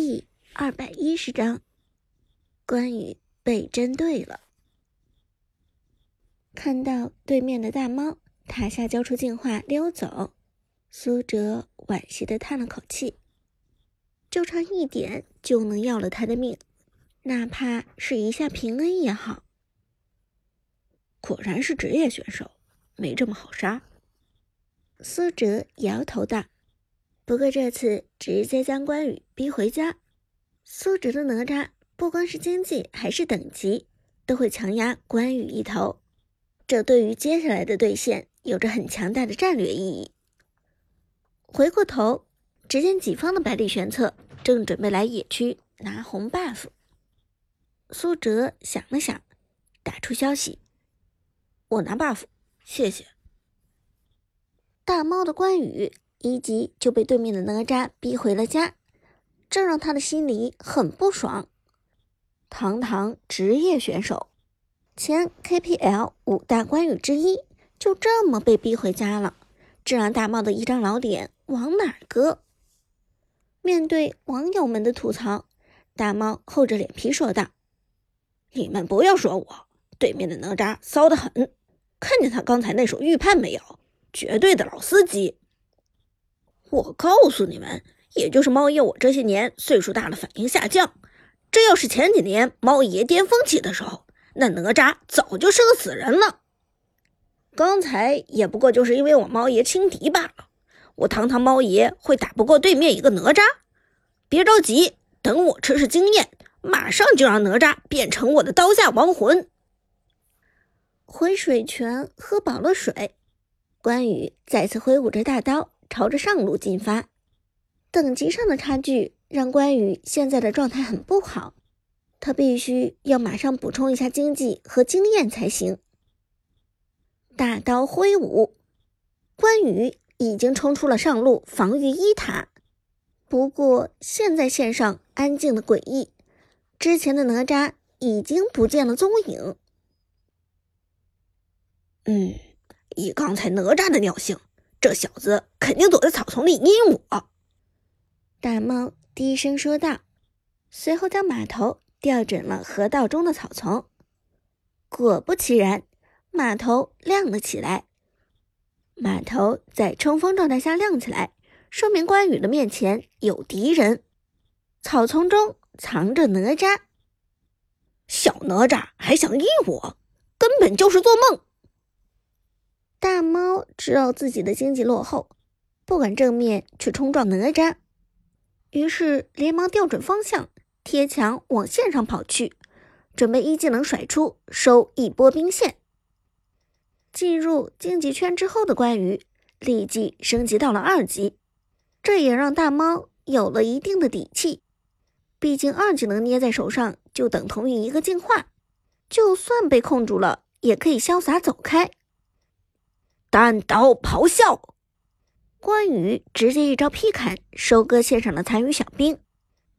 第二百一十章，关羽被针对了。看到对面的大猫塔下交出净化溜走，苏哲惋惜的叹了口气。就差一点就能要了他的命，哪怕是一下平恩也好。果然是职业选手，没这么好杀。苏哲摇头道。不过这次直接将关羽逼回家，苏哲的哪吒不光是经济，还是等级都会强压关羽一头，这对于接下来的对线有着很强大的战略意义。回过头，只见己方的百里玄策正准备来野区拿红 buff，苏哲想了想，打出消息：“我拿 buff，谢谢。”大猫的关羽。一级就被对面的哪吒逼回了家，这让他的心里很不爽。堂堂职业选手，前 KPL 五大关羽之一，就这么被逼回家了，这让大茂的一张老脸往哪搁？面对网友们的吐槽，大猫厚着脸皮说道：“你们不要说我，对面的哪吒骚得很，看见他刚才那手预判没有？绝对的老司机。”我告诉你们，也就是猫爷我这些年岁数大了，反应下降。这要是前几年猫爷巅峰期的时候，那哪吒早就是个死人了。刚才也不过就是因为我猫爷轻敌罢了。我堂堂猫爷会打不过对面一个哪吒？别着急，等我吃吃经验，马上就让哪吒变成我的刀下亡魂。回水泉喝饱了水，关羽再次挥舞着大刀。朝着上路进发，等级上的差距让关羽现在的状态很不好，他必须要马上补充一下经济和经验才行。大刀挥舞，关羽已经冲出了上路防御一塔，不过现在线上安静的诡异，之前的哪吒已经不见了踪影。嗯，以刚才哪吒的尿性。这小子肯定躲在草丛里阴我。大猫低声说道，随后将马头调准了河道中的草丛。果不其然，马头亮了起来。马头在冲锋状态下亮起来，说明关羽的面前有敌人。草丛中藏着哪吒。小哪吒还想阴我，根本就是做梦。大猫知道自己的经济落后，不敢正面去冲撞哪吒，于是连忙调准方向，贴墙往线上跑去，准备一技能甩出收一波兵线。进入竞技圈之后的关羽立即升级到了二级，这也让大猫有了一定的底气。毕竟二技能捏在手上就等同于一个净化，就算被控住了，也可以潇洒走开。单刀咆哮，关羽直接一招劈砍，收割线上的残余小兵。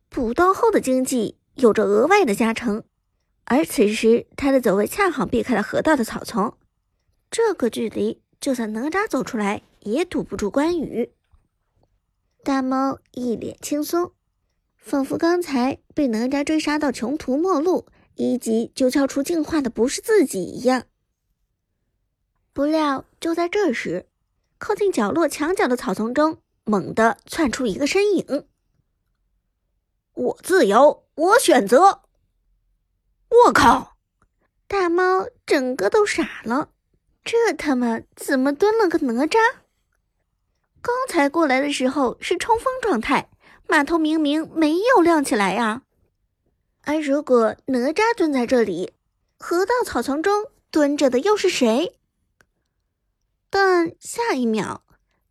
补刀后的经济有着额外的加成，而此时他的走位恰好避开了河道的草丛，这个距离就算哪吒走出来也堵不住关羽。大猫一脸轻松，仿佛刚才被哪吒追杀到穷途末路，一击就敲出净化的不是自己一样。不料，就在这时，靠近角落墙角的草丛中，猛地窜出一个身影。我自由，我选择。我靠！大猫整个都傻了，这他妈怎么蹲了个哪吒？刚才过来的时候是冲锋状态，码头明明没有亮起来呀。而如果哪吒蹲在这里，河道草丛中蹲着的又是谁？但下一秒，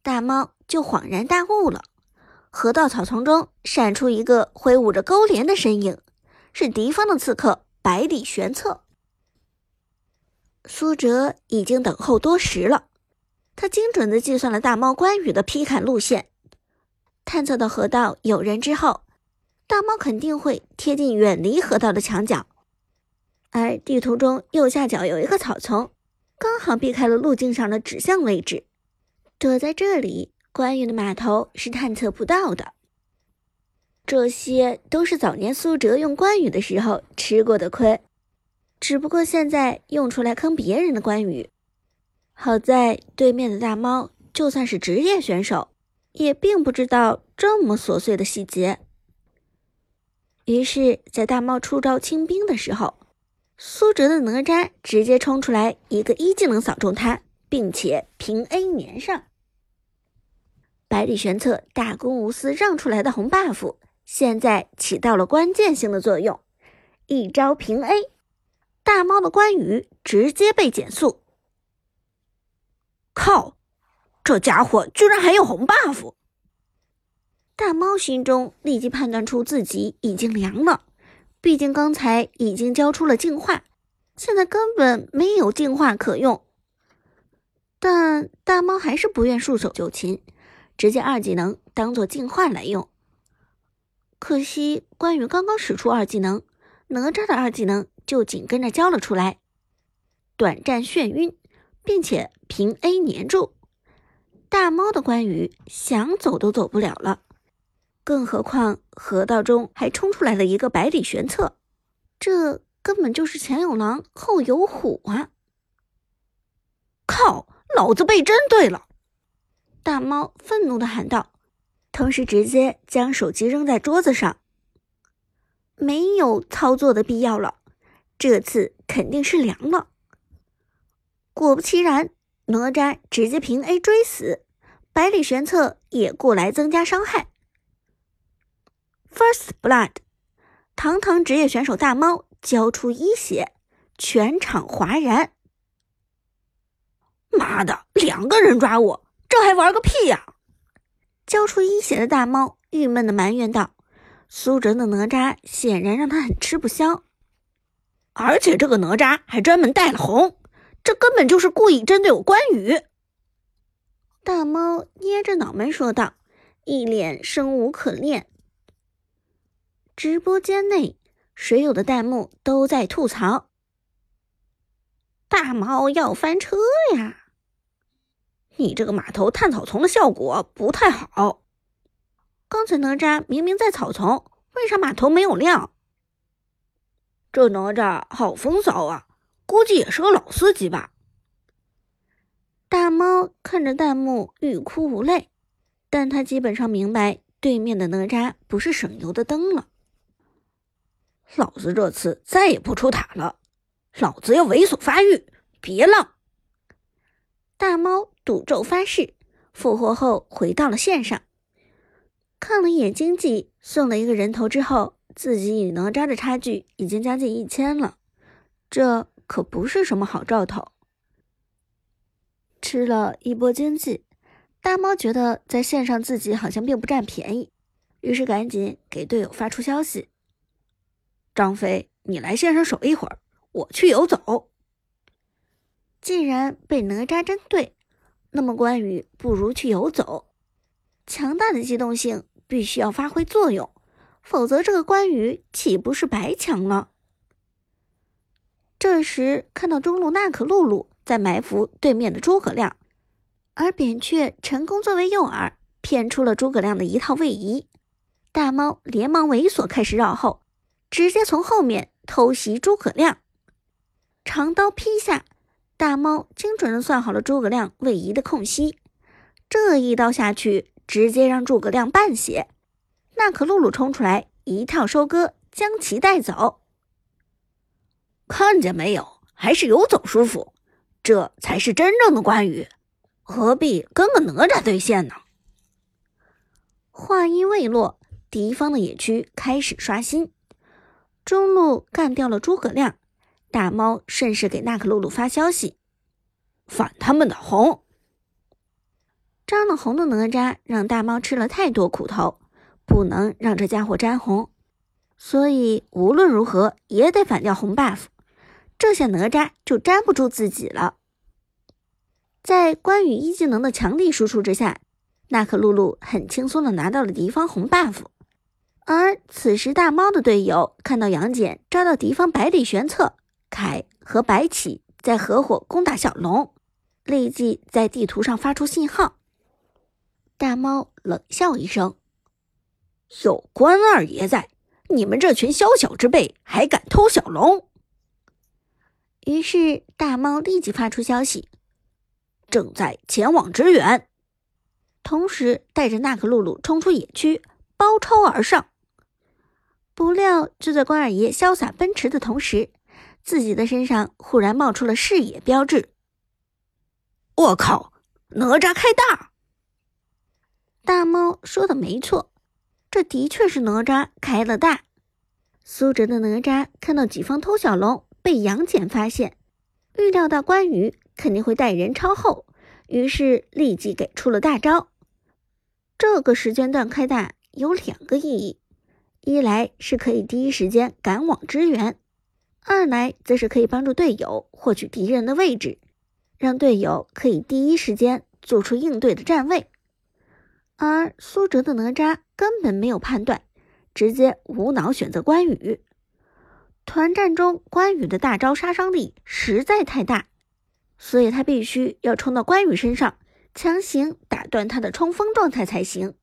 大猫就恍然大悟了。河道草丛中闪出一个挥舞着钩镰的身影，是敌方的刺客百里玄策。苏哲已经等候多时了，他精准的计算了大猫关羽的劈砍路线，探测到河道有人之后，大猫肯定会贴近远离河道的墙角，而地图中右下角有一个草丛。刚好避开了路径上的指向位置，躲在这里，关羽的码头是探测不到的。这些都是早年苏哲用关羽的时候吃过的亏，只不过现在用出来坑别人的关羽。好在对面的大猫就算是职业选手，也并不知道这么琐碎的细节。于是，在大猫出招清兵的时候，苏哲的哪吒直接冲出来一个一技能扫中他，并且平 A 粘上。百里玄策大公无私让出来的红 buff，现在起到了关键性的作用，一招平 A，大猫的关羽直接被减速。靠，这家伙居然还有红 buff！大猫心中立即判断出自己已经凉了，毕竟刚才已经交出了净化，现在根本没有净化可用。但大猫还是不愿束手就擒，直接二技能当做净化来用。可惜关羽刚刚使出二技能，哪吒的二技能就紧跟着交了出来，短暂眩晕，并且平 A 粘住大猫的关羽，想走都走不了了。更何况河道中还冲出来了一个百里玄策，这根本就是前有狼后有虎啊！靠，老子被针对了！大猫愤怒的喊道，同时直接将手机扔在桌子上。没有操作的必要了，这次肯定是凉了。果不其然，哪吒直接平 A 追死，百里玄策也过来增加伤害。First Blood，堂堂职业选手大猫交出一血，全场哗然。妈的，两个人抓我，这还玩个屁呀！交出一血的大猫郁闷的埋怨道：“苏哲的哪吒显然让他很吃不消，而且这个哪吒还专门带了红，这根本就是故意针对我关羽。”大猫捏着脑门说道，一脸生无可恋。直播间内，水友的弹幕都在吐槽：“大猫要翻车呀！你这个马头探草丛的效果不太好。刚才哪吒明明在草丛，为啥马头没有亮？这哪吒好风骚啊，估计也是个老司机吧？”大猫看着弹幕欲哭无泪，但他基本上明白，对面的哪吒不是省油的灯了。老子这次再也不出塔了，老子要猥琐发育，别浪！大猫赌咒发誓，复活后回到了线上，看了一眼经济，送了一个人头之后，自己与哪吒的差距已经将近一千了，这可不是什么好兆头。吃了一波经济，大猫觉得在线上自己好像并不占便宜，于是赶紧给队友发出消息。张飞，你来线上守一会儿，我去游走。既然被哪吒针对，那么关羽不如去游走。强大的机动性必须要发挥作用，否则这个关羽岂不是白抢了？这时看到中路娜可露露在埋伏对面的诸葛亮，而扁鹊成功作为诱饵骗出了诸葛亮的一套位移，大猫连忙猥琐开始绕后。直接从后面偷袭诸葛亮，长刀劈下，大猫精准的算好了诸葛亮位移的空隙，这一刀下去，直接让诸葛亮半血。娜可露露冲出来，一套收割，将其带走。看见没有，还是游走舒服，这才是真正的关羽，何必跟个哪吒对线呢？话音未落，敌方的野区开始刷新。中路干掉了诸葛亮，大猫顺势给娜可露露发消息：“反他们的红。”沾了红的哪吒让大猫吃了太多苦头，不能让这家伙沾红，所以无论如何也得反掉红 buff。这下哪吒就粘不住自己了。在关羽一技能的强力输出之下，娜可露露很轻松的拿到了敌方红 buff。而此时，大猫的队友看到杨戬抓到敌方百里玄策，凯和白起在合伙攻打小龙，立即在地图上发出信号。大猫冷笑一声：“有关二爷在，你们这群宵小之辈还敢偷小龙？于是大猫立即发出消息，正在前往支援，同时带着娜可露露冲出野区，包抄而上。不料就在关二爷潇洒奔驰的同时，自己的身上忽然冒出了视野标志。我靠！哪吒开大！大猫说的没错，这的确是哪吒开了大。苏哲的哪吒看到己方偷小龙被杨戬发现，预料到关羽肯定会带人超后，于是立即给出了大招。这个时间段开大有两个意义：一来是可以第一时间赶往支援，二来则是可以帮助队友获取敌人的位置，让队友可以第一时间做出应对的站位。而苏哲的哪吒根本没有判断，直接无脑选择关羽。团战中，关羽的大招杀伤力实在太大，所以他必须要冲到关羽身上，强行打断他的冲锋状态才行。